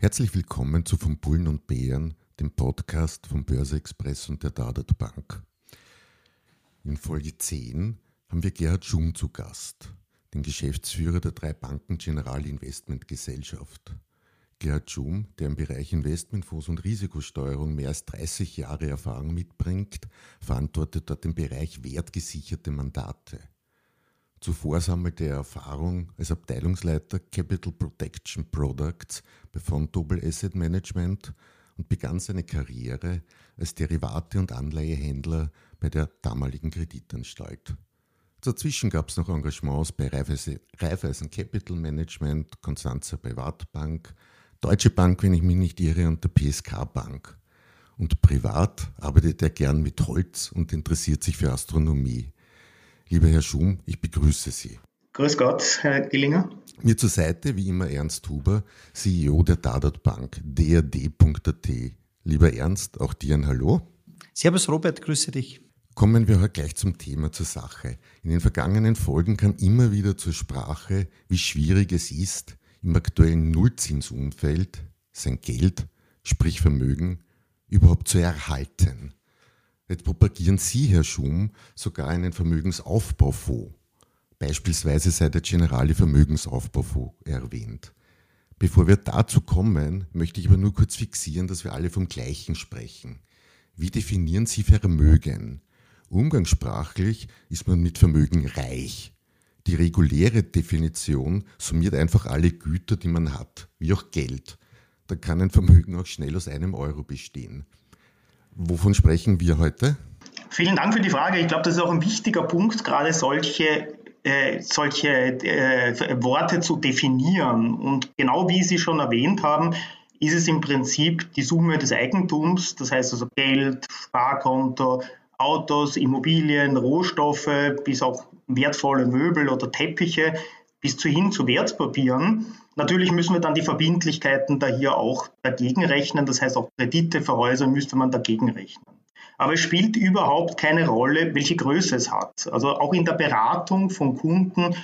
Herzlich willkommen zu Von Bullen und Bären, dem Podcast von Börse Express und der Dadat Bank. In Folge 10 haben wir Gerhard Schum zu Gast, den Geschäftsführer der drei Banken General Investment Gesellschaft. Gerhard Schum, der im Bereich Investmentfonds und Risikosteuerung mehr als 30 Jahre Erfahrung mitbringt, verantwortet dort den Bereich wertgesicherte Mandate. Zuvor sammelte er Erfahrung als Abteilungsleiter Capital Protection Products bei Fontobel Asset Management und begann seine Karriere als Derivate- und Anleihehändler bei der damaligen Kreditanstalt. Dazwischen gab es noch Engagements bei Raiffeisen Capital Management, Konstanzer Privatbank, Deutsche Bank, wenn ich mich nicht irre, und der PSK Bank. Und privat arbeitet er gern mit Holz und interessiert sich für Astronomie. Lieber Herr Schum, ich begrüße Sie. Grüß Gott, Herr Gillinger. Mir zur Seite, wie immer, Ernst Huber, CEO der Dadat Bank, drd.at. Lieber Ernst, auch dir ein Hallo. Servus Robert, grüße dich. Kommen wir heute gleich zum Thema zur Sache. In den vergangenen Folgen kam immer wieder zur Sprache, wie schwierig es ist, im aktuellen Nullzinsumfeld sein Geld, sprich Vermögen, überhaupt zu erhalten. Jetzt propagieren Sie, Herr Schum, sogar einen Vermögensaufbaufonds. Beispielsweise sei der Generale Vermögensaufbaufonds erwähnt. Bevor wir dazu kommen, möchte ich aber nur kurz fixieren, dass wir alle vom Gleichen sprechen. Wie definieren Sie Vermögen? Umgangssprachlich ist man mit Vermögen reich. Die reguläre Definition summiert einfach alle Güter, die man hat, wie auch Geld. Da kann ein Vermögen auch schnell aus einem Euro bestehen. Wovon sprechen wir heute? Vielen Dank für die Frage. Ich glaube, das ist auch ein wichtiger Punkt, gerade solche, äh, solche äh, Worte zu definieren. Und genau wie Sie schon erwähnt haben, ist es im Prinzip die Summe des Eigentums, das heißt also Geld, Sparkonto, Autos, Immobilien, Rohstoffe, bis auch wertvolle Möbel oder Teppiche, bis zu hin zu Wertpapieren. Natürlich müssen wir dann die Verbindlichkeiten da hier auch dagegen rechnen. Das heißt, auch Kredite für Häuser müsste man dagegen rechnen. Aber es spielt überhaupt keine Rolle, welche Größe es hat. Also auch in der Beratung von Kunden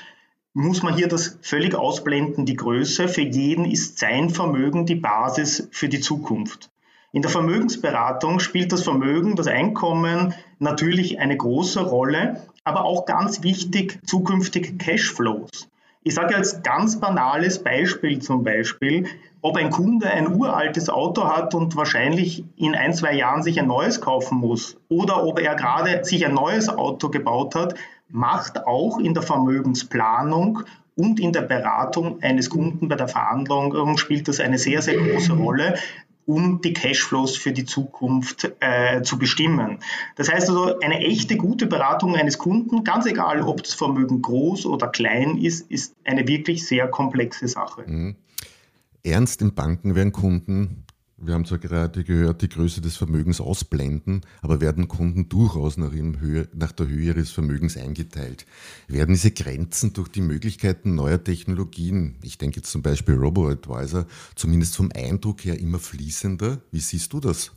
muss man hier das völlig ausblenden, die Größe. Für jeden ist sein Vermögen die Basis für die Zukunft. In der Vermögensberatung spielt das Vermögen, das Einkommen natürlich eine große Rolle, aber auch ganz wichtig zukünftige Cashflows. Ich sage als ganz banales Beispiel zum Beispiel, ob ein Kunde ein uraltes Auto hat und wahrscheinlich in ein, zwei Jahren sich ein neues kaufen muss oder ob er gerade sich ein neues Auto gebaut hat, macht auch in der Vermögensplanung und in der Beratung eines Kunden bei der Verhandlung spielt das eine sehr, sehr große Rolle um die Cashflows für die Zukunft äh, zu bestimmen. Das heißt also, eine echte gute Beratung eines Kunden, ganz egal, ob das Vermögen groß oder klein ist, ist eine wirklich sehr komplexe Sache. Mhm. Ernst in Banken werden Kunden wir haben zwar gerade gehört, die Größe des Vermögens ausblenden, aber werden Kunden durchaus nach, Höhe, nach, der Höhe ihres Vermögens eingeteilt. Werden diese Grenzen durch die Möglichkeiten neuer Technologien, ich denke jetzt zum Beispiel Robo-Advisor, zumindest vom Eindruck her immer fließender? Wie siehst du das?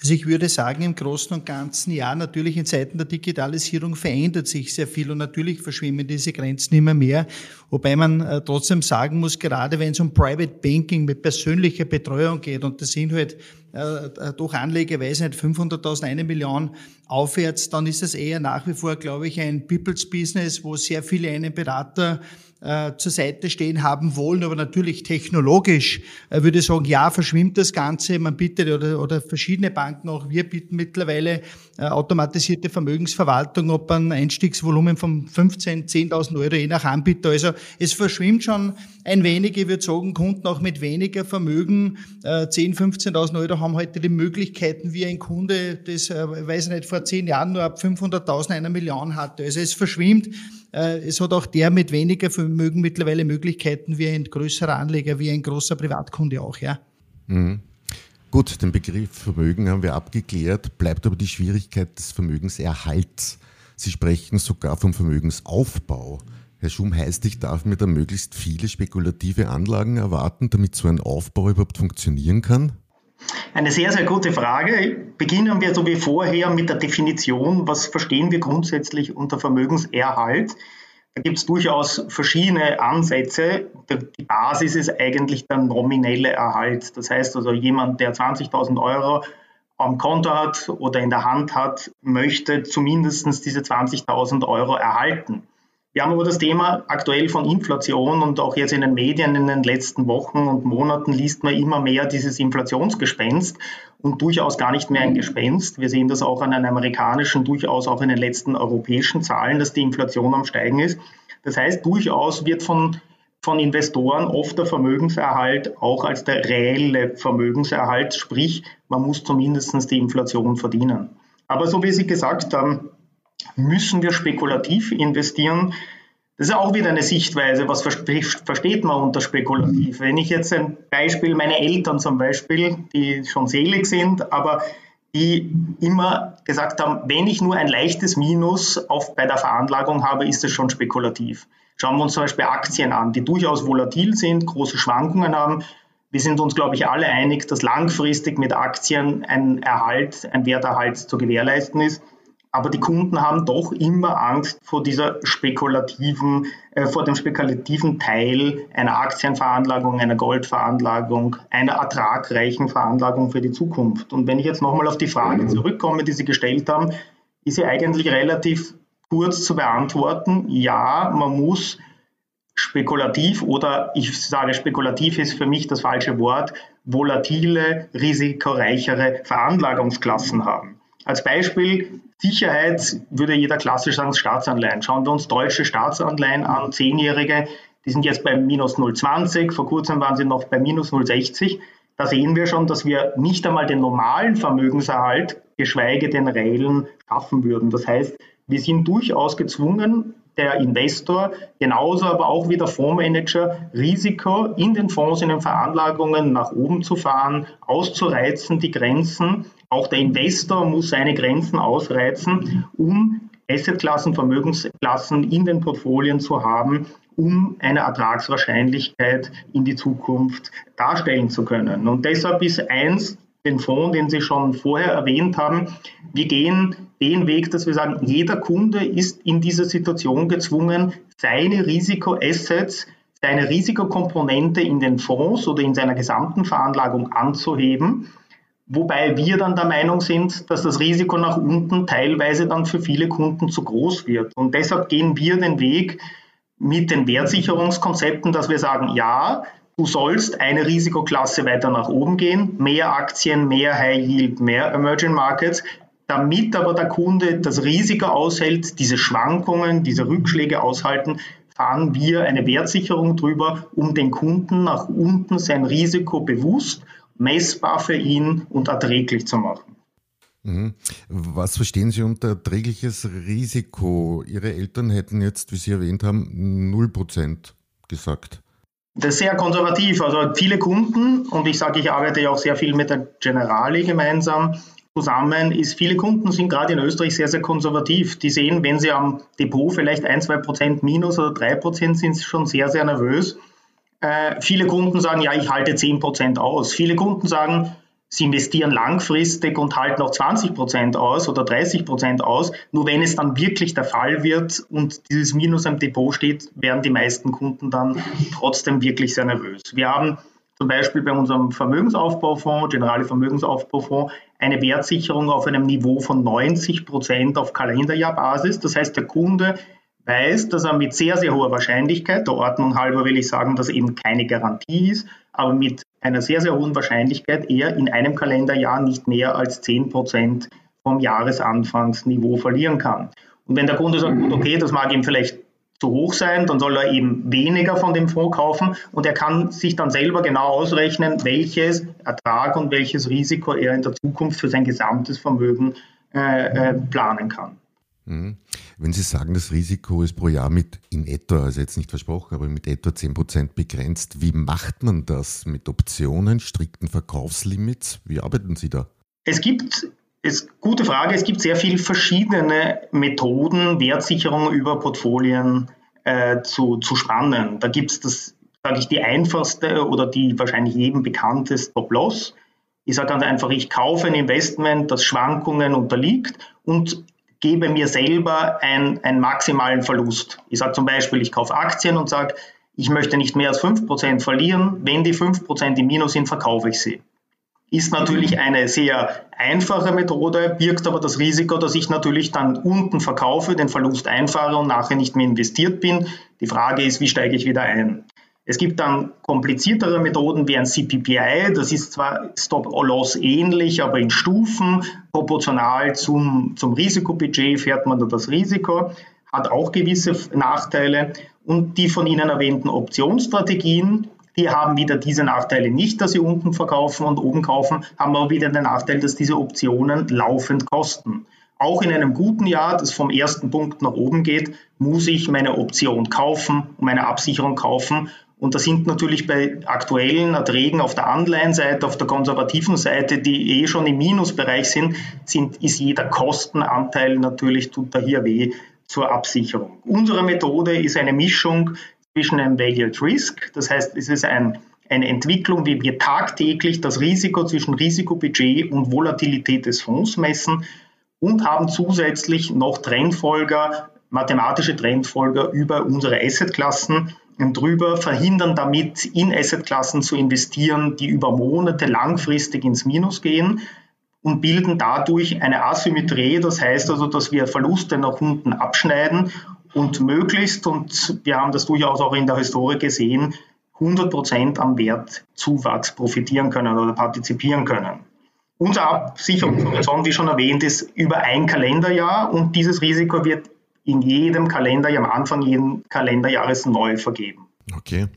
Also ich würde sagen, im Großen und Ganzen ja, natürlich in Zeiten der Digitalisierung verändert sich sehr viel und natürlich verschwimmen diese Grenzen immer mehr. Wobei man äh, trotzdem sagen muss, gerade wenn es um Private Banking mit persönlicher Betreuung geht und das sind halt äh, durch Anleger, weiß nicht, 500.000, eine Million aufwärts, dann ist das eher nach wie vor, glaube ich, ein People's Business, wo sehr viele einen Berater äh, zur Seite stehen haben wollen, aber natürlich technologisch äh, würde ich sagen, ja, verschwimmt das Ganze. Man bietet oder, oder verschiedene Banken, auch wir bieten mittlerweile automatisierte Vermögensverwaltung, ob ein Einstiegsvolumen von 15, 10.000 Euro je nach Anbieter. Also es verschwimmt schon ein wenig. Ich würde sagen, Kunden auch mit weniger Vermögen, äh, 10, 15.000 Euro haben heute die Möglichkeiten, wie ein Kunde, das, äh, weiß ich nicht, vor zehn Jahren nur ab 500.000 einer Million hatte. Also es verschwimmt. Äh, es hat auch der mit weniger Vermögen Vermögen mittlerweile Möglichkeiten wie ein größerer Anleger, wie ein großer Privatkunde auch, ja. Mhm. Gut, den Begriff Vermögen haben wir abgeklärt, bleibt aber die Schwierigkeit des Vermögenserhalts. Sie sprechen sogar vom Vermögensaufbau. Herr Schum, heißt, ich darf mir da möglichst viele spekulative Anlagen erwarten, damit so ein Aufbau überhaupt funktionieren kann? Eine sehr, sehr gute Frage. Beginnen wir so wie vorher mit der Definition. Was verstehen wir grundsätzlich unter Vermögenserhalt? Da gibt es durchaus verschiedene Ansätze. Die Basis ist eigentlich der nominelle Erhalt. Das heißt also, jemand, der 20.000 Euro am Konto hat oder in der Hand hat, möchte zumindest diese 20.000 Euro erhalten. Wir haben aber das Thema aktuell von Inflation und auch jetzt in den Medien in den letzten Wochen und Monaten liest man immer mehr dieses Inflationsgespenst und durchaus gar nicht mehr ein Gespenst. Wir sehen das auch an den amerikanischen, durchaus auch in den letzten europäischen Zahlen, dass die Inflation am Steigen ist. Das heißt, durchaus wird von, von Investoren oft der Vermögenserhalt auch als der reelle Vermögenserhalt, sprich, man muss zumindest die Inflation verdienen. Aber so wie Sie gesagt haben, müssen wir spekulativ investieren. Das ist auch wieder eine Sichtweise, was versteht man unter spekulativ. Wenn ich jetzt ein Beispiel, meine Eltern zum Beispiel, die schon selig sind, aber die immer gesagt haben, wenn ich nur ein leichtes Minus auf, bei der Veranlagung habe, ist es schon spekulativ. Schauen wir uns zum Beispiel Aktien an, die durchaus volatil sind, große Schwankungen haben. Wir sind uns, glaube ich, alle einig, dass langfristig mit Aktien ein Erhalt, ein Werterhalt zu gewährleisten ist. Aber die Kunden haben doch immer Angst vor dieser spekulativen, äh, vor dem spekulativen Teil einer Aktienveranlagung, einer Goldveranlagung, einer ertragreichen Veranlagung für die Zukunft. Und wenn ich jetzt nochmal auf die Frage zurückkomme, die Sie gestellt haben, ist sie eigentlich relativ kurz zu beantworten. Ja, man muss spekulativ oder ich sage spekulativ ist für mich das falsche Wort, volatile, risikoreichere Veranlagungsklassen haben. Als Beispiel Sicherheit würde jeder klassisch sagen Staatsanleihen. Schauen wir uns deutsche Staatsanleihen an, zehnjährige, die sind jetzt bei minus 0,20, vor kurzem waren sie noch bei minus 0,60. Da sehen wir schon, dass wir nicht einmal den normalen Vermögenserhalt, geschweige den reellen, schaffen würden. Das heißt, wir sind durchaus gezwungen, der Investor, genauso aber auch wie der Fondsmanager, Risiko in den Fonds, in den Veranlagungen nach oben zu fahren, auszureizen, die Grenzen. Auch der Investor muss seine Grenzen ausreizen, um Assetklassen, Vermögensklassen in den Portfolien zu haben, um eine Ertragswahrscheinlichkeit in die Zukunft darstellen zu können. Und deshalb ist eins den Fonds, den Sie schon vorher erwähnt haben. Wir gehen den Weg, dass wir sagen, jeder Kunde ist in dieser Situation gezwungen, seine Risikoassets, seine Risikokomponente in den Fonds oder in seiner gesamten Veranlagung anzuheben. Wobei wir dann der Meinung sind, dass das Risiko nach unten teilweise dann für viele Kunden zu groß wird. Und deshalb gehen wir den Weg mit den Wertsicherungskonzepten, dass wir sagen, ja, Du sollst eine Risikoklasse weiter nach oben gehen, mehr Aktien, mehr High Yield, mehr Emerging Markets, damit aber der Kunde das Risiko aushält, diese Schwankungen, diese Rückschläge aushalten, fahren wir eine Wertsicherung drüber, um den Kunden nach unten sein Risiko bewusst, messbar für ihn und erträglich zu machen. Mhm. Was verstehen Sie unter erträgliches Risiko? Ihre Eltern hätten jetzt, wie Sie erwähnt haben, 0% gesagt. Das ist sehr konservativ. Also viele Kunden, und ich sage, ich arbeite ja auch sehr viel mit der Generali gemeinsam zusammen, ist, viele Kunden sind gerade in Österreich sehr, sehr konservativ. Die sehen, wenn sie am Depot vielleicht ein, zwei Prozent minus oder drei Prozent sind, sie schon sehr, sehr nervös. Äh, viele Kunden sagen, ja, ich halte zehn Prozent aus. Viele Kunden sagen, Sie investieren langfristig und halten auch 20 Prozent aus oder 30 Prozent aus. Nur wenn es dann wirklich der Fall wird und dieses Minus am Depot steht, werden die meisten Kunden dann trotzdem wirklich sehr nervös. Wir haben zum Beispiel bei unserem Vermögensaufbaufonds, Generale Vermögensaufbaufonds, eine Wertsicherung auf einem Niveau von 90 Prozent auf Kalenderjahrbasis. Das heißt, der Kunde weiß, dass er mit sehr, sehr hoher Wahrscheinlichkeit, der Ordnung halber will ich sagen, dass eben keine Garantie ist, aber mit einer sehr, sehr hohen Wahrscheinlichkeit er in einem Kalenderjahr nicht mehr als 10 Prozent vom Jahresanfangsniveau verlieren kann. Und wenn der Kunde sagt, okay, das mag ihm vielleicht zu hoch sein, dann soll er eben weniger von dem Fonds kaufen und er kann sich dann selber genau ausrechnen, welches Ertrag und welches Risiko er in der Zukunft für sein gesamtes Vermögen äh, äh, planen kann. Mhm. Wenn Sie sagen, das Risiko ist pro Jahr mit in etwa, also jetzt nicht versprochen, aber mit etwa 10 Prozent begrenzt, wie macht man das mit Optionen, strikten Verkaufslimits? Wie arbeiten Sie da? Es gibt ist gute Frage. Es gibt sehr viele verschiedene Methoden, Wertsicherung über Portfolien äh, zu, zu spannen. Da gibt es das, sage ich, die einfachste oder die wahrscheinlich jedem bekannteste Stop-Loss. Ich sage ganz einfach, ich kaufe ein Investment, das Schwankungen unterliegt und gebe mir selber ein, einen maximalen Verlust. Ich sage zum Beispiel, ich kaufe Aktien und sage, ich möchte nicht mehr als 5% verlieren. Wenn die 5% im Minus sind, verkaufe ich sie. Ist natürlich eine sehr einfache Methode, birgt aber das Risiko, dass ich natürlich dann unten verkaufe, den Verlust einfahre und nachher nicht mehr investiert bin. Die Frage ist, wie steige ich wieder ein? Es gibt dann kompliziertere Methoden wie ein CPPI, das ist zwar Stop-Loss ähnlich, aber in Stufen, proportional zum, zum Risikobudget fährt man da das Risiko, hat auch gewisse Nachteile. Und die von Ihnen erwähnten Optionsstrategien, die haben wieder diese Nachteile nicht, dass sie unten verkaufen und oben kaufen, haben aber wieder den Nachteil, dass diese Optionen laufend kosten. Auch in einem guten Jahr, das vom ersten Punkt nach oben geht, muss ich meine Option kaufen, meine Absicherung kaufen. Und das sind natürlich bei aktuellen Erträgen auf der Anleihenseite, auf der konservativen Seite, die eh schon im Minusbereich sind, sind ist jeder Kostenanteil natürlich, tut da hier weh zur Absicherung. Unsere Methode ist eine Mischung zwischen einem Value at Risk, das heißt, es ist ein, eine Entwicklung, wie wir tagtäglich das Risiko zwischen Risikobudget und Volatilität des Fonds messen und haben zusätzlich noch Trendfolger, mathematische Trendfolger über unsere Assetklassen drüber, verhindern damit in Assetklassen zu investieren, die über Monate langfristig ins Minus gehen und bilden dadurch eine Asymmetrie. Das heißt also, dass wir Verluste nach unten abschneiden und möglichst, und wir haben das durchaus auch in der Historie gesehen, 100 Prozent am Wertzuwachs profitieren können oder partizipieren können. Unser Absicherungshorizont, wie schon erwähnt, ist über ein Kalenderjahr und dieses Risiko wird in jedem Kalenderjahr, am Anfang jeden Kalenderjahres neu vergeben. Okay.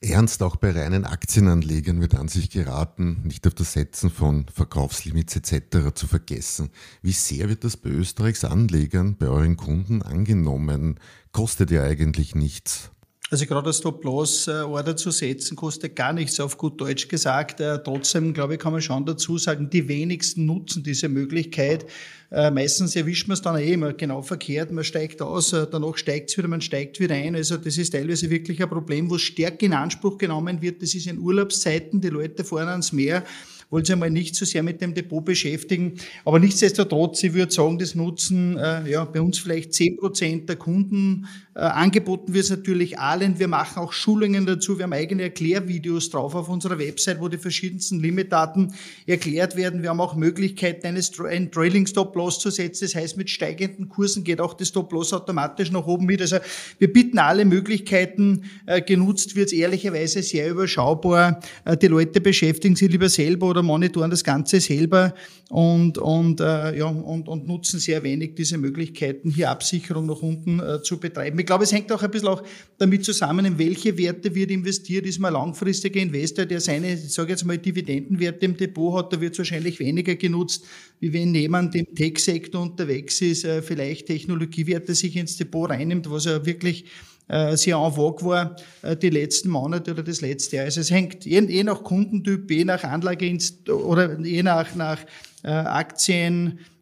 Ernst auch bei reinen Aktienanlegern wird an sich geraten, nicht auf das Setzen von Verkaufslimits etc. zu vergessen. Wie sehr wird das bei Österreichs Anlegern, bei euren Kunden angenommen? Kostet ja eigentlich nichts. Also gerade das Stop-Loss-Order zu setzen, kostet gar nichts, auf gut Deutsch gesagt. Äh, trotzdem, glaube ich, kann man schon dazu sagen, die wenigsten nutzen diese Möglichkeit. Äh, meistens erwischt man es dann eh immer genau verkehrt. Man steigt aus, äh, danach steigt es wieder, man steigt wieder ein. Also das ist teilweise wirklich ein Problem, wo stärker in Anspruch genommen wird. Das ist in Urlaubszeiten, die Leute fahren ans Meer wollen sich einmal nicht so sehr mit dem Depot beschäftigen. Aber nichtsdestotrotz, ich würde sagen, das nutzen äh, ja, bei uns vielleicht zehn Prozent der Kunden. Äh, angeboten wird es natürlich allen. Wir machen auch Schulungen dazu. Wir haben eigene Erklärvideos drauf auf unserer Website, wo die verschiedensten Limitdaten erklärt werden. Wir haben auch Möglichkeiten, eines, einen Trailing Stop Loss zu setzen. Das heißt, mit steigenden Kursen geht auch das Stop Loss automatisch nach oben mit. Also wir bieten alle Möglichkeiten. Äh, genutzt wird es ehrlicherweise sehr überschaubar. Äh, die Leute beschäftigen sich lieber selber oder monitoren das Ganze selber und, und, ja, und, und nutzen sehr wenig diese Möglichkeiten, hier Absicherung nach unten zu betreiben. Ich glaube, es hängt auch ein bisschen auch damit zusammen, in welche Werte wird investiert. Ist man langfristiger Investor, der seine, ich sage jetzt mal, Dividendenwerte im Depot hat, da wird es wahrscheinlich weniger genutzt, wie wenn jemand im Tech-Sektor unterwegs ist, äh, vielleicht Technologiewerte sich ins Depot reinnimmt, was ja wirklich äh, sehr en vogue war äh, die letzten Monate oder das letzte Jahr. Also es hängt je, je nach Kundentyp, je nach Anlage oder je nach, nach äh,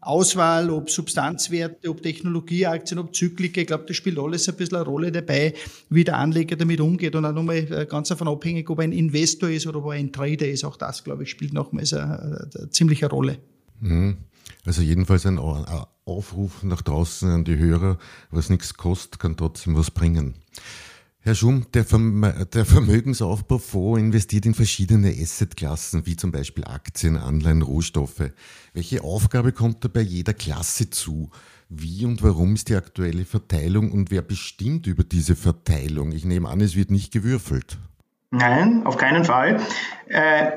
Aktienauswahl, ob Substanzwerte, ob Technologieaktien, ob Zyklike. Ich glaube, das spielt alles ein bisschen eine Rolle dabei, wie der Anleger damit umgeht und auch nochmal äh, ganz davon abhängig, ob er ein Investor ist oder ob er ein Trader ist. Auch das, glaube ich, spielt nochmals eine, eine ziemliche Rolle. Mhm. Also jedenfalls ein Aufruf nach draußen an die Hörer, was nichts kostet, kann trotzdem was bringen. Herr Schum, der, Verm der Vermögensaufbaufonds investiert in verschiedene Assetklassen, wie zum Beispiel Aktien, Anleihen, Rohstoffe. Welche Aufgabe kommt da bei jeder Klasse zu? Wie und warum ist die aktuelle Verteilung und wer bestimmt über diese Verteilung? Ich nehme an, es wird nicht gewürfelt. Nein, auf keinen Fall. Äh,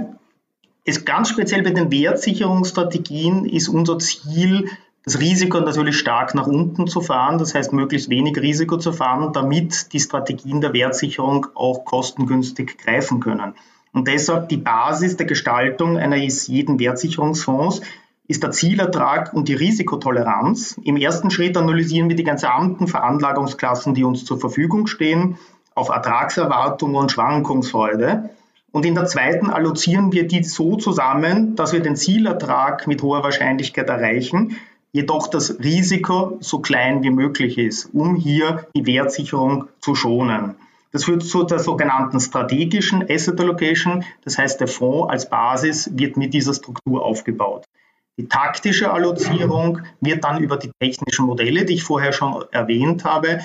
ist ganz speziell bei den Wertsicherungsstrategien ist unser Ziel, das Risiko natürlich stark nach unten zu fahren, das heißt möglichst wenig Risiko zu fahren, damit die Strategien der Wertsicherung auch kostengünstig greifen können. Und deshalb die Basis der Gestaltung eines jeden Wertsicherungsfonds ist der Zielertrag und die Risikotoleranz. Im ersten Schritt analysieren wir die gesamten Veranlagungsklassen, die uns zur Verfügung stehen, auf Ertragserwartung und Schwankungsfreude. Und in der zweiten allozieren wir die so zusammen, dass wir den Zielertrag mit hoher Wahrscheinlichkeit erreichen, jedoch das Risiko so klein wie möglich ist, um hier die Wertsicherung zu schonen. Das führt zu der sogenannten strategischen Asset Allocation. Das heißt, der Fonds als Basis wird mit dieser Struktur aufgebaut. Die taktische Allozierung wird dann über die technischen Modelle, die ich vorher schon erwähnt habe,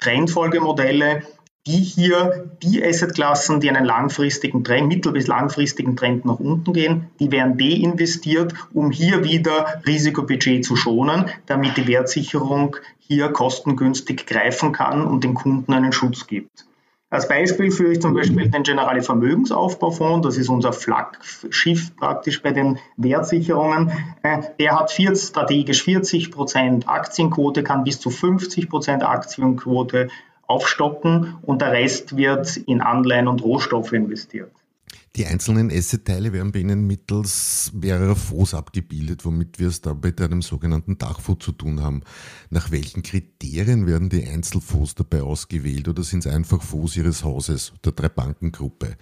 Trendfolgemodelle, die hier die Assetklassen, die einen langfristigen Trend, mittel- bis langfristigen Trend nach unten gehen, die werden deinvestiert, um hier wieder Risikobudget zu schonen, damit die Wertsicherung hier kostengünstig greifen kann und den Kunden einen Schutz gibt. Als Beispiel führe ich zum Beispiel den Generale Vermögensaufbaufonds, das ist unser Flaggschiff praktisch bei den Wertsicherungen. Äh, der hat 40, strategisch 40 Prozent Aktienquote, kann bis zu 50 Prozent Aktienquote aufstocken und der Rest wird in Anleihen und Rohstoffe investiert. Die einzelnen Assetteile werden bei Ihnen mittels mehrerer Fonds abgebildet, womit wir es da mit einem sogenannten Dachfonds zu tun haben. Nach welchen Kriterien werden die Einzelfonds dabei ausgewählt oder sind es einfach Fonds Ihres Hauses, der Drei-Banken-Gruppe?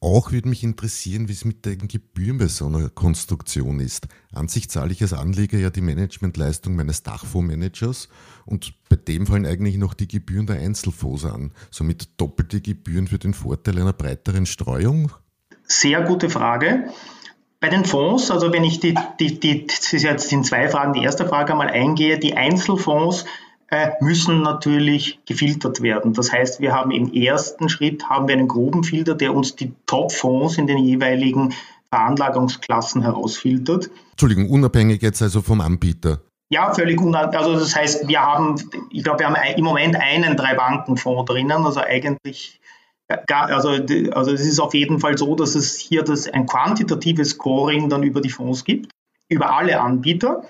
Auch würde mich interessieren, wie es mit den Gebühren bei so einer Konstruktion ist. An sich zahle ich als Anleger ja die Managementleistung meines Dachfondsmanagers und bei dem fallen eigentlich noch die Gebühren der Einzelfonds an. Somit doppelte Gebühren für den Vorteil einer breiteren Streuung? Sehr gute Frage. Bei den Fonds, also wenn ich die, die, die das ist jetzt in zwei Fragen, die erste Frage einmal eingehe, die Einzelfonds müssen natürlich gefiltert werden. Das heißt, wir haben im ersten Schritt haben wir einen groben Filter, der uns die Top-Fonds in den jeweiligen Veranlagungsklassen herausfiltert. Entschuldigung, unabhängig jetzt also vom Anbieter. Ja, völlig unabhängig. Also das heißt, wir haben, ich glaube, wir haben im Moment einen Drei-Banken-Fonds drinnen, also eigentlich also, also es ist auf jeden Fall so, dass es hier das, ein quantitatives Scoring dann über die Fonds gibt, über alle Anbieter.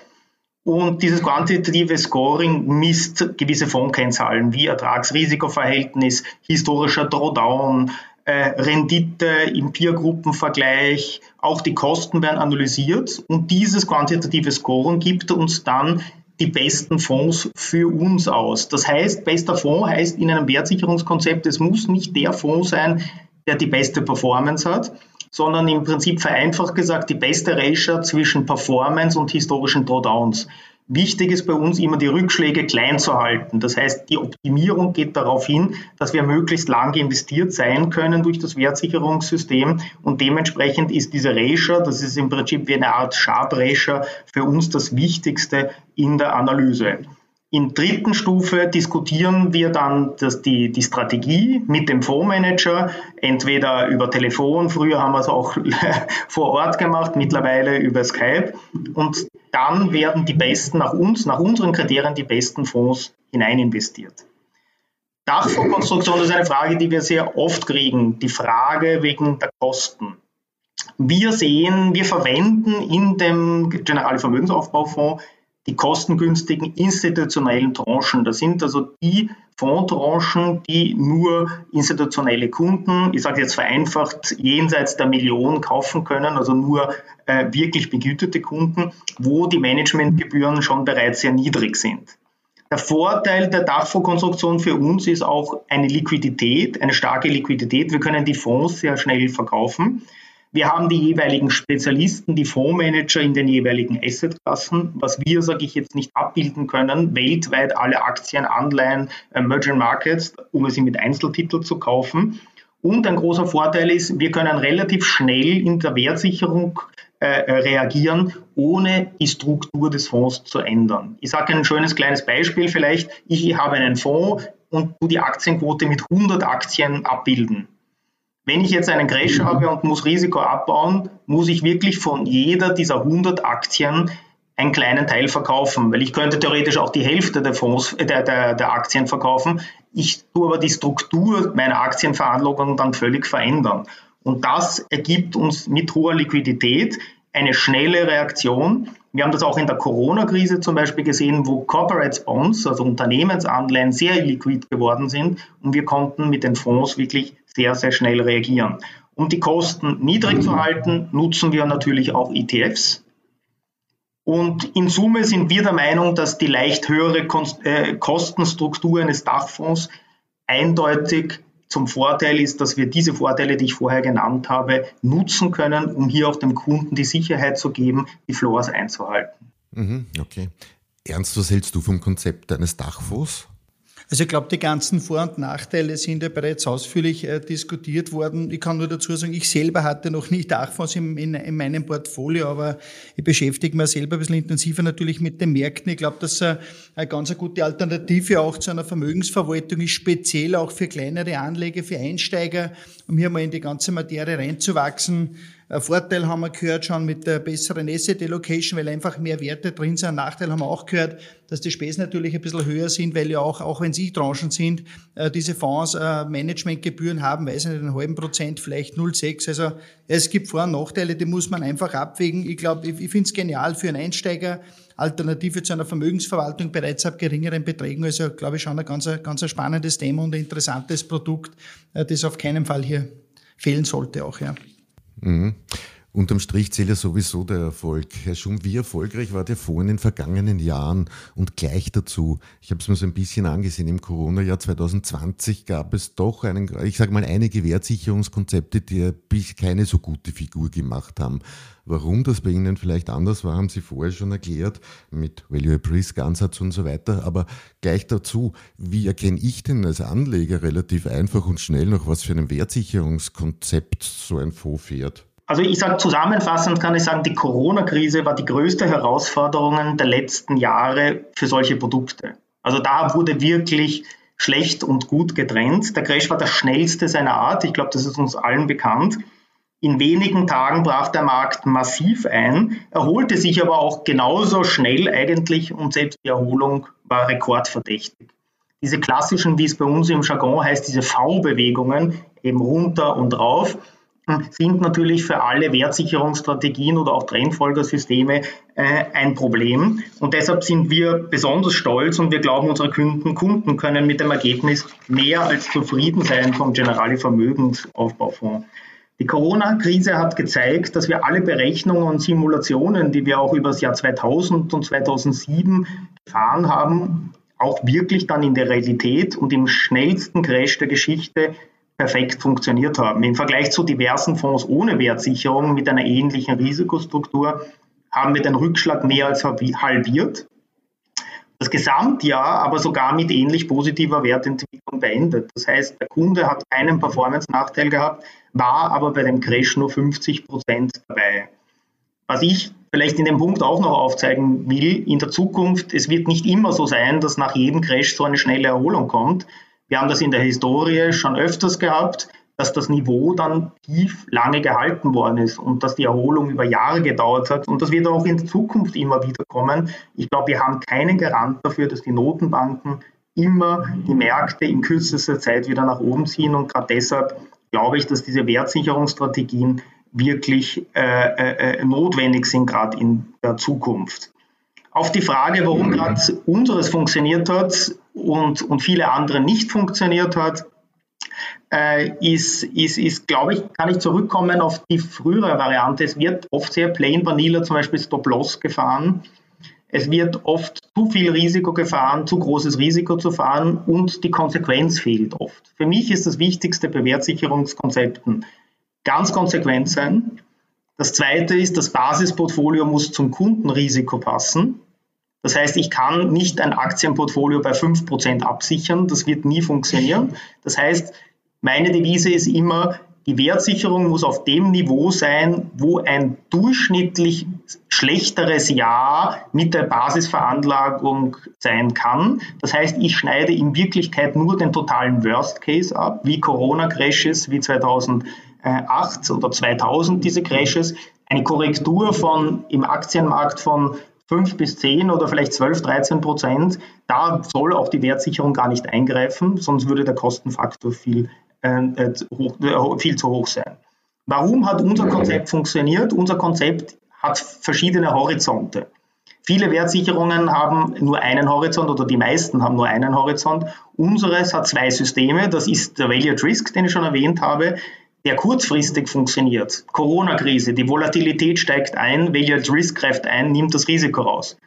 Und dieses quantitative Scoring misst gewisse Fondskennzahlen wie Ertragsrisikoverhältnis, historischer Drawdown, äh, Rendite im Peergruppenvergleich, auch die Kosten werden analysiert. Und dieses quantitative Scoring gibt uns dann die besten Fonds für uns aus. Das heißt, bester Fonds heißt in einem Wertsicherungskonzept, es muss nicht der Fonds sein, der die beste Performance hat, sondern im Prinzip vereinfacht gesagt die beste Ratio zwischen Performance und historischen Drawdowns. Wichtig ist bei uns immer die Rückschläge klein zu halten. Das heißt, die Optimierung geht darauf hin, dass wir möglichst lange investiert sein können durch das Wertsicherungssystem und dementsprechend ist diese Ratio, das ist im Prinzip wie eine Art Sharp Ratio, für uns das Wichtigste in der Analyse. In dritten Stufe diskutieren wir dann das, die, die Strategie mit dem Fondsmanager, entweder über Telefon, früher haben wir es auch vor Ort gemacht, mittlerweile über Skype. Und dann werden die besten nach uns, nach unseren Kriterien, die besten Fonds hinein investiert. Dachfondskonstruktion ist eine Frage, die wir sehr oft kriegen, die Frage wegen der Kosten. Wir sehen, wir verwenden in dem Generale Vermögensaufbaufonds die kostengünstigen institutionellen Tranchen. Das sind also die Fondstranchen, die nur institutionelle Kunden, ich sage jetzt vereinfacht, jenseits der Million kaufen können, also nur äh, wirklich begütete Kunden, wo die Managementgebühren schon bereits sehr niedrig sind. Der Vorteil der Dachfondskonstruktion für uns ist auch eine Liquidität, eine starke Liquidität. Wir können die Fonds sehr schnell verkaufen. Wir haben die jeweiligen Spezialisten, die Fondsmanager in den jeweiligen Assetklassen, was wir, sage ich jetzt, nicht abbilden können, weltweit alle Aktien, Anleihen, Emerging Markets, um sie mit Einzeltiteln zu kaufen. Und ein großer Vorteil ist, wir können relativ schnell in der Wertsicherung äh, reagieren, ohne die Struktur des Fonds zu ändern. Ich sage ein schönes kleines Beispiel vielleicht. Ich habe einen Fonds und die Aktienquote mit 100 Aktien abbilden. Wenn ich jetzt einen Crash habe und muss Risiko abbauen, muss ich wirklich von jeder dieser 100 Aktien einen kleinen Teil verkaufen, weil ich könnte theoretisch auch die Hälfte der, Fonds, äh, der, der, der Aktien verkaufen. Ich tue aber die Struktur meiner Aktienveranlagung dann völlig verändern. Und das ergibt uns mit hoher Liquidität eine schnelle Reaktion. Wir haben das auch in der Corona-Krise zum Beispiel gesehen, wo Corporate Bonds, also Unternehmensanleihen, sehr liquid geworden sind und wir konnten mit den Fonds wirklich sehr, sehr schnell reagieren. Um die Kosten niedrig zu halten, nutzen wir natürlich auch ETFs. Und in Summe sind wir der Meinung, dass die leicht höhere äh, Kostenstruktur eines Dachfonds eindeutig zum Vorteil ist, dass wir diese Vorteile, die ich vorher genannt habe, nutzen können, um hier auch dem Kunden die Sicherheit zu geben, die Floors einzuhalten. Mhm, okay. Ernst, was hältst du vom Konzept eines Dachfonds? Also ich glaube, die ganzen Vor- und Nachteile sind ja bereits ausführlich äh, diskutiert worden. Ich kann nur dazu sagen, ich selber hatte noch nicht Dachfonds in, in, in, meinem Portfolio, aber ich beschäftige mich selber ein bisschen intensiver natürlich mit den Märkten. Ich glaube, dass äh, eine ganz gute Alternative auch zu einer Vermögensverwaltung ist, speziell auch für kleinere Anleger, für Einsteiger, um hier mal in die ganze Materie reinzuwachsen. Ein Vorteil haben wir gehört schon mit der besseren Asset Allocation, weil einfach mehr Werte drin sind. Nachteil haben wir auch gehört, dass die Spesen natürlich ein bisschen höher sind, weil ja auch, auch wenn sie Tranchen sind, äh, diese Fonds äh, Managementgebühren haben, weiß ich nicht, einen halben Prozent, vielleicht 0,6. Also es gibt Vor- und Nachteile, die muss man einfach abwägen. Ich glaube, ich, ich finde es genial für einen Einsteiger, Alternative zu einer Vermögensverwaltung bereits ab geringeren Beträgen. Also glaube ich schon ein ganz, ganz ein spannendes Thema und ein interessantes Produkt, äh, das auf keinen Fall hier fehlen sollte auch, ja. Mhm. Unterm Strich zählt ja sowieso der Erfolg. Herr Schum, wie erfolgreich war der Fonds in den vergangenen Jahren? Und gleich dazu, ich habe es mir so ein bisschen angesehen, im Corona-Jahr 2020 gab es doch einen, ich sage mal, einige Wertsicherungskonzepte, die keine so gute Figur gemacht haben. Warum das bei Ihnen vielleicht anders war, haben Sie vorher schon erklärt, mit Value at Risk Ansatz und so weiter. Aber gleich dazu, wie erkenne ich denn als Anleger relativ einfach und schnell noch, was für ein Wertsicherungskonzept so ein Fonds fährt? Also ich sage zusammenfassend kann ich sagen, die Corona-Krise war die größte Herausforderung der letzten Jahre für solche Produkte. Also da wurde wirklich schlecht und gut getrennt. Der Crash war der schnellste seiner Art. Ich glaube, das ist uns allen bekannt. In wenigen Tagen brach der Markt massiv ein, erholte sich aber auch genauso schnell eigentlich und selbst die Erholung war rekordverdächtig. Diese klassischen, wie es bei uns im Jargon heißt, diese V-Bewegungen, eben runter und rauf, sind natürlich für alle Wertsicherungsstrategien oder auch Trendfolgersysteme äh, ein Problem. Und deshalb sind wir besonders stolz und wir glauben, unsere Kunden, Kunden können mit dem Ergebnis mehr als zufrieden sein vom Generali Vermögensaufbaufonds. Die Corona-Krise hat gezeigt, dass wir alle Berechnungen und Simulationen, die wir auch über das Jahr 2000 und 2007 gefahren haben, auch wirklich dann in der Realität und im schnellsten Crash der Geschichte perfekt funktioniert haben. Im Vergleich zu diversen Fonds ohne Wertsicherung mit einer ähnlichen Risikostruktur haben wir den Rückschlag mehr als halbiert. Das Gesamtjahr aber sogar mit ähnlich positiver Wertentwicklung beendet. Das heißt, der Kunde hat keinen Performance-Nachteil gehabt, war aber bei dem Crash nur 50 Prozent dabei. Was ich vielleicht in dem Punkt auch noch aufzeigen will, in der Zukunft, es wird nicht immer so sein, dass nach jedem Crash so eine schnelle Erholung kommt. Wir haben das in der Historie schon öfters gehabt, dass das Niveau dann tief lange gehalten worden ist und dass die Erholung über Jahre gedauert hat. Und das wird auch in Zukunft immer wieder kommen. Ich glaube, wir haben keinen Garant dafür, dass die Notenbanken immer die Märkte in kürzester Zeit wieder nach oben ziehen. Und gerade deshalb glaube ich, dass diese Wertsicherungsstrategien wirklich äh, äh, äh notwendig sind, gerade in der Zukunft. Auf die Frage, warum gerade unseres funktioniert hat und, und viele andere nicht funktioniert hat, äh, ist, ist, ist glaube ich, kann ich zurückkommen auf die frühere Variante. Es wird oft sehr plain vanilla, zum Beispiel Stop-Loss gefahren. Es wird oft zu viel Risiko gefahren, zu großes Risiko zu fahren und die Konsequenz fehlt oft. Für mich ist das Wichtigste bei Wertsicherungskonzepten ganz konsequent sein. Das zweite ist, das Basisportfolio muss zum Kundenrisiko passen. Das heißt, ich kann nicht ein Aktienportfolio bei 5% absichern. Das wird nie funktionieren. Das heißt, meine Devise ist immer, die Wertsicherung muss auf dem Niveau sein, wo ein durchschnittlich schlechteres Jahr mit der Basisveranlagung sein kann. Das heißt, ich schneide in Wirklichkeit nur den totalen Worst Case ab, wie Corona-Crashes wie 2008 oder 2000 diese Crashes. Eine Korrektur von im Aktienmarkt von 5 bis 10 oder vielleicht 12, 13 Prozent, da soll auch die Wertsicherung gar nicht eingreifen, sonst würde der Kostenfaktor viel, äh, äh hoch, äh, viel zu hoch sein. Warum hat unser Konzept funktioniert? Unser Konzept hat verschiedene Horizonte. Viele Wertsicherungen haben nur einen Horizont oder die meisten haben nur einen Horizont. Unseres hat zwei Systeme. Das ist der Value at Risk, den ich schon erwähnt habe. Der kurzfristig funktioniert. Corona-Krise, die Volatilität steigt ein, Value Risk greift ein, nimmt das Risiko raus.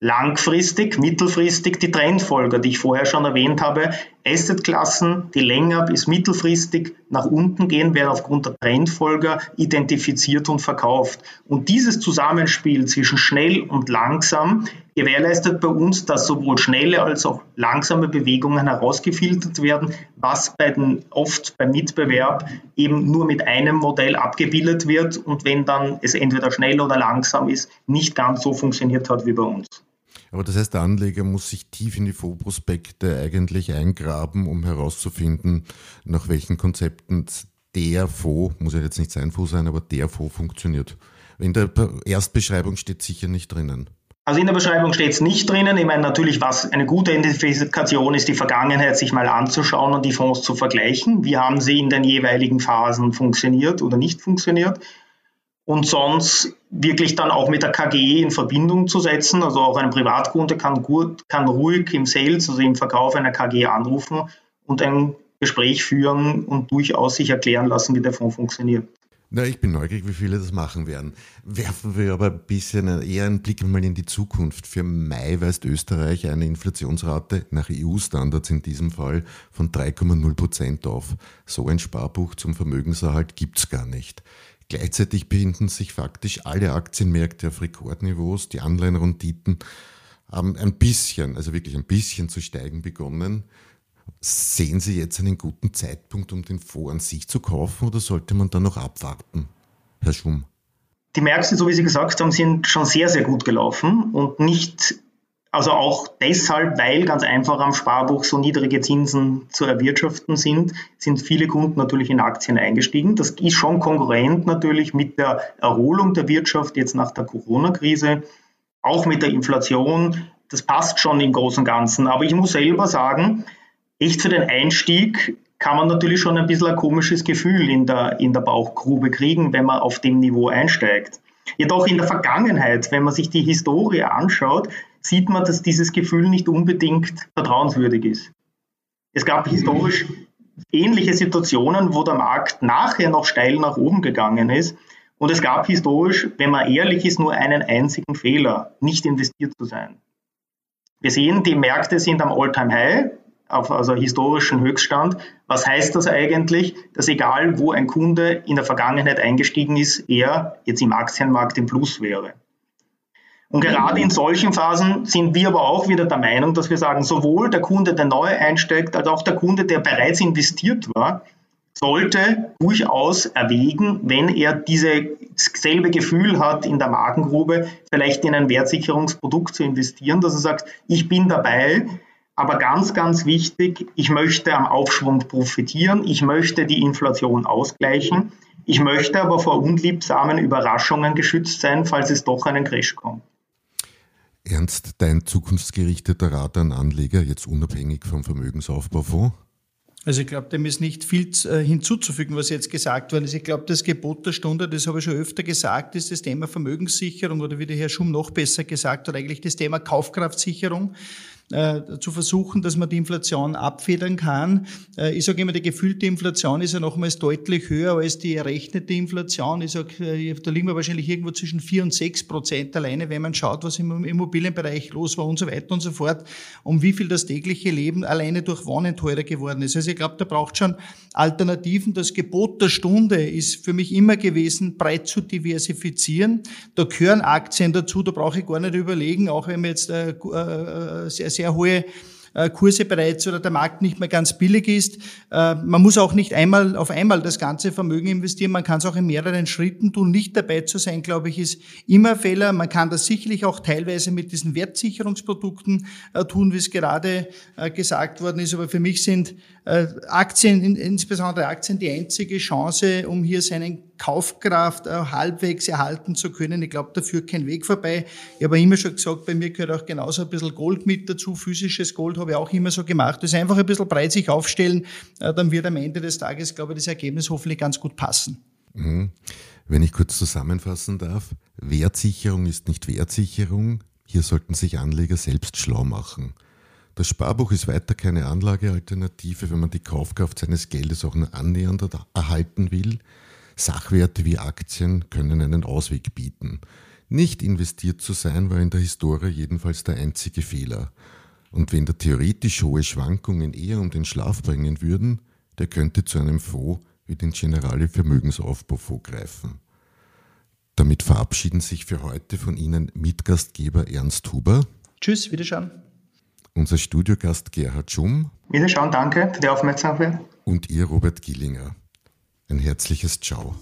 Langfristig, mittelfristig die Trendfolger, die ich vorher schon erwähnt habe. Assetklassen, die länger bis mittelfristig nach unten gehen, werden aufgrund der Trendfolger identifiziert und verkauft. Und dieses Zusammenspiel zwischen schnell und langsam gewährleistet bei uns, dass sowohl schnelle als auch langsame Bewegungen herausgefiltert werden, was bei den, oft beim Mitbewerb eben nur mit einem Modell abgebildet wird und wenn dann es entweder schnell oder langsam ist, nicht ganz so funktioniert hat wie bei uns. Aber das heißt, der Anleger muss sich tief in die Fondsprospekte eigentlich eingraben, um herauszufinden, nach welchen Konzepten der Fonds, muss ja jetzt nicht sein Fonds sein, aber der Fonds funktioniert. In der Erstbeschreibung steht sicher nicht drinnen. Also in der Beschreibung steht es nicht drinnen. Ich meine natürlich, was eine gute Identifikation ist, die Vergangenheit sich mal anzuschauen und die Fonds zu vergleichen. Wie haben sie in den jeweiligen Phasen funktioniert oder nicht funktioniert? und sonst wirklich dann auch mit der KGE in Verbindung zu setzen. Also auch ein Privatkunde kann, gut, kann ruhig im Sales, also im Verkauf einer KGE anrufen und ein Gespräch führen und durchaus sich erklären lassen, wie der Fonds funktioniert. Na, ich bin neugierig, wie viele das machen werden. Werfen wir aber ein bisschen eher einen Blick mal in die Zukunft. Für Mai weist Österreich eine Inflationsrate nach EU-Standards in diesem Fall von 3,0 Prozent auf. So ein Sparbuch zum Vermögenserhalt gibt's gar nicht. Gleichzeitig befinden sich faktisch alle Aktienmärkte auf Rekordniveaus. Die Anleihenrenditen haben ein bisschen, also wirklich ein bisschen zu steigen begonnen. Sehen Sie jetzt einen guten Zeitpunkt, um den Fonds an sich zu kaufen oder sollte man da noch abwarten, Herr Schum? Die Märkte, so wie Sie gesagt haben, sind schon sehr, sehr gut gelaufen und nicht also auch deshalb, weil ganz einfach am Sparbuch so niedrige Zinsen zu erwirtschaften sind, sind viele Kunden natürlich in Aktien eingestiegen. Das ist schon konkurrent natürlich mit der Erholung der Wirtschaft jetzt nach der Corona-Krise, auch mit der Inflation. Das passt schon im Großen und Ganzen. Aber ich muss selber sagen, echt für den Einstieg kann man natürlich schon ein bisschen ein komisches Gefühl in der, in der Bauchgrube kriegen, wenn man auf dem Niveau einsteigt. Jedoch in der Vergangenheit, wenn man sich die Historie anschaut, sieht man, dass dieses Gefühl nicht unbedingt vertrauenswürdig ist. Es gab historisch ähnliche Situationen, wo der Markt nachher noch steil nach oben gegangen ist. Und es gab historisch, wenn man ehrlich ist, nur einen einzigen Fehler, nicht investiert zu sein. Wir sehen, die Märkte sind am All-Time-High, auf also historischen Höchststand. Was heißt das eigentlich? Dass egal, wo ein Kunde in der Vergangenheit eingestiegen ist, er jetzt im Aktienmarkt im Plus wäre. Und gerade in solchen Phasen sind wir aber auch wieder der Meinung, dass wir sagen, sowohl der Kunde, der neu einsteigt, als auch der Kunde, der bereits investiert war, sollte durchaus erwägen, wenn er dieses selbe Gefühl hat, in der Markengrube vielleicht in ein Wertsicherungsprodukt zu investieren, dass er sagt, ich bin dabei, aber ganz, ganz wichtig, ich möchte am Aufschwung profitieren, ich möchte die Inflation ausgleichen, ich möchte aber vor unliebsamen Überraschungen geschützt sein, falls es doch einen Crash kommt. Ernst, dein zukunftsgerichteter Rat an Anleger, jetzt unabhängig vom Vermögensaufbaufonds? Also ich glaube, dem ist nicht viel äh, hinzuzufügen, was jetzt gesagt worden ist. Ich glaube, das Gebot der Stunde, das habe ich schon öfter gesagt, ist das Thema Vermögenssicherung oder wie der Herr Schum noch besser gesagt hat, eigentlich das Thema Kaufkraftsicherung äh, zu versuchen, dass man die Inflation abfedern kann. Äh, ich sage immer, die gefühlte Inflation ist ja nochmals deutlich höher als die errechnete Inflation. Ich sage, äh, da liegen wir wahrscheinlich irgendwo zwischen vier und sechs Prozent alleine, wenn man schaut, was im Immobilienbereich los war und so weiter und so fort, um wie viel das tägliche Leben alleine durch Wohnen teurer geworden ist. Also ich glaube, da braucht schon Alternativen. Das Gebot der Stunde ist für mich immer gewesen, breit zu diversifizieren. Da gehören Aktien dazu, da brauche ich gar nicht überlegen, auch wenn man jetzt äh, äh, sehr, sehr hohe äh, Kurse bereits oder der Markt nicht mehr ganz billig ist. Äh, man muss auch nicht einmal auf einmal das ganze Vermögen investieren. Man kann es auch in mehreren Schritten tun. Nicht dabei zu sein, glaube ich, ist immer Fehler. Man kann das sicherlich auch teilweise mit diesen Wertsicherungsprodukten äh, tun, wie es gerade gesagt worden ist. Aber für mich sind Aktien, insbesondere Aktien, die einzige Chance, um hier seinen Kaufkraft halbwegs erhalten zu können. Ich glaube, da führt kein Weg vorbei. Ich habe immer schon gesagt, bei mir gehört auch genauso ein bisschen Gold mit dazu. Physisches Gold habe ich auch immer so gemacht. Das ist einfach ein bisschen breit sich aufstellen, äh, dann wird am Ende des Tages, glaube ich, das Ergebnis hoffentlich ganz gut passen. Mhm. Wenn ich kurz zusammenfassen darf, Wertsicherung ist nicht Wertsicherung. Hier sollten sich Anleger selbst schlau machen. Das Sparbuch ist weiter keine Anlagealternative, wenn man die Kaufkraft seines Geldes auch nur annähernd erhalten will. Sachwerte wie Aktien können einen Ausweg bieten. Nicht investiert zu sein war in der Historie jedenfalls der einzige Fehler. Und wenn da theoretisch hohe Schwankungen eher um den Schlaf bringen würden, der könnte zu einem Fonds wie den Generale Vermögensaufbaufonds greifen. Damit verabschieden sich für heute von Ihnen Mitgastgeber Ernst Huber. Tschüss, Wiederschauen. Unser Studiogast Gerhard Schumm. Wiederschauen, danke für die Aufmerksamkeit. Und ihr Robert Gillinger. Ein herzliches Ciao.